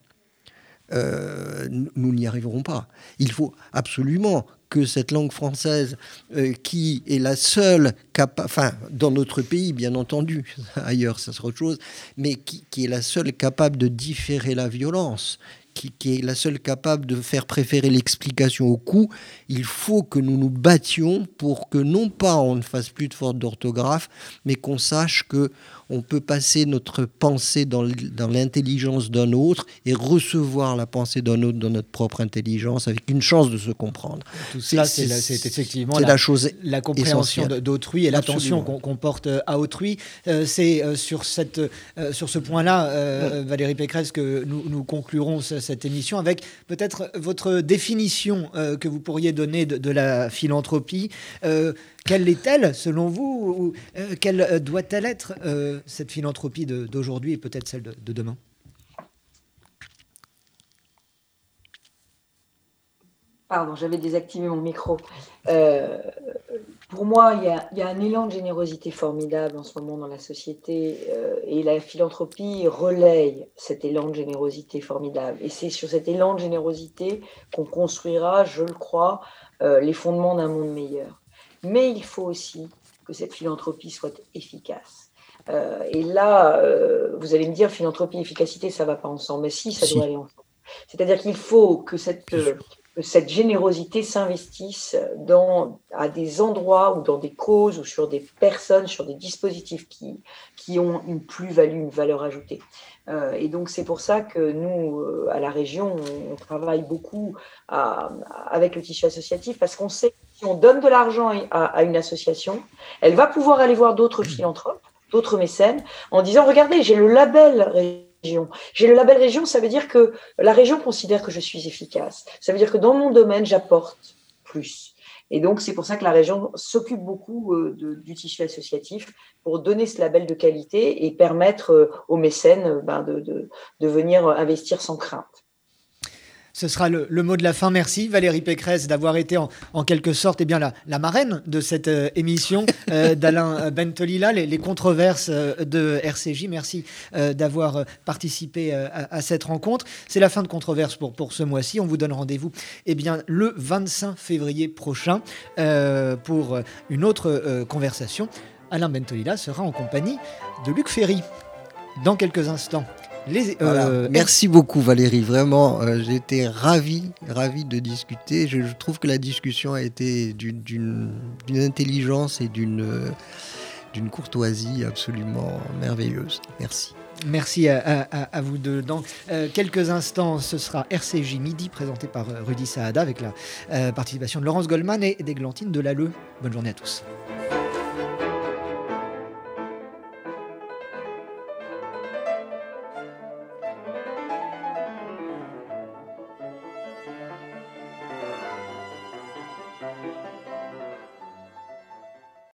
S3: euh, nous n'y arriverons pas. Il faut absolument que cette langue française, euh, qui est la seule capable, enfin, dans notre pays, bien entendu, ailleurs, ça sera autre chose, mais qui, est la seule capable de différer la violence, qui, qui, est la seule capable de faire préférer l'explication au coup, il faut que nous nous battions pour que non pas on ne fasse plus de fautes d'orthographe, mais qu'on sache que on peut passer notre pensée dans l'intelligence d'un autre et recevoir la pensée d'un autre dans notre propre intelligence avec une chance de se comprendre.
S1: Tout cela, c'est effectivement la, chose la compréhension d'autrui et l'attention qu'on porte à autrui. Euh, c'est euh, sur, cette, euh, sur ce point-là, Valérie Pécresse, que nous, nous conclurons cette émission avec peut-être votre définition que vous pourriez donner de, de la philanthropie. Quelle est-elle, selon vous euh, Quelle euh, doit-elle être, euh, cette philanthropie d'aujourd'hui et peut-être celle de, demain?
S2: Pardon, j'avais désactivé mon micro. pour moi, il y, a, un élan de générosité formidable en ce moment dans la société et la philanthropie relaye cet élan de générosité formidable. Et c'est sur cet élan de générosité qu'on construira, je le crois, les fondements d'un monde meilleur. Mais il faut aussi que cette philanthropie soit efficace. Euh, et là, euh, vous allez me dire, philanthropie et efficacité, ça ne va pas ensemble. Mais si, ça doit aller ensemble. C'est-à-dire qu'il faut que cette, que cette générosité s'investisse dans, à des endroits ou dans des causes ou sur des personnes, sur des dispositifs qui, qui ont une plus-value, une valeur ajoutée. Euh, et donc c'est pour ça que nous, euh, à la région, on, travaille beaucoup avec le tissu associatif parce qu'on sait que si on donne de l'argent à, à une association, elle va pouvoir aller voir d'autres philanthropes, d'autres mécènes, en disant, regardez, j'ai le label j'ai le label région, ça veut dire que la région considère que je suis efficace. Ça veut dire que dans mon domaine, j'apporte plus. Et donc, c'est pour ça que la région s'occupe beaucoup euh, du tissu associatif pour donner ce label de qualité et permettre euh, aux mécènes euh, ben, de venir investir sans crainte.
S1: Ce sera le, mot de la fin. Merci Valérie Pécresse d'avoir été en, quelque sorte eh bien, la, la, marraine de cette euh, émission euh, d'Alain euh, Bentolila, les, les, controverses de RCJ. Merci d'avoir participé à, cette rencontre. C'est la fin de controverses pour, pour ce mois-ci. On vous donne rendez-vous eh bien, le 25 février prochain pour une autre conversation. Alain Bentolila sera en compagnie de Luc Ferry dans quelques instants.
S3: Euh, merci beaucoup Valérie, vraiment, euh, été ravi, ravi de discuter. Je, trouve que la discussion a été d'une intelligence et d'une d'une courtoisie absolument merveilleuse. Merci.
S1: Merci à, vous deux. Dans euh, quelques instants, ce sera RCJ Midi, présenté par Rudy Saada, avec la participation de Laurence Goldman et d'Eglantine Delalleux. Bonne journée à tous.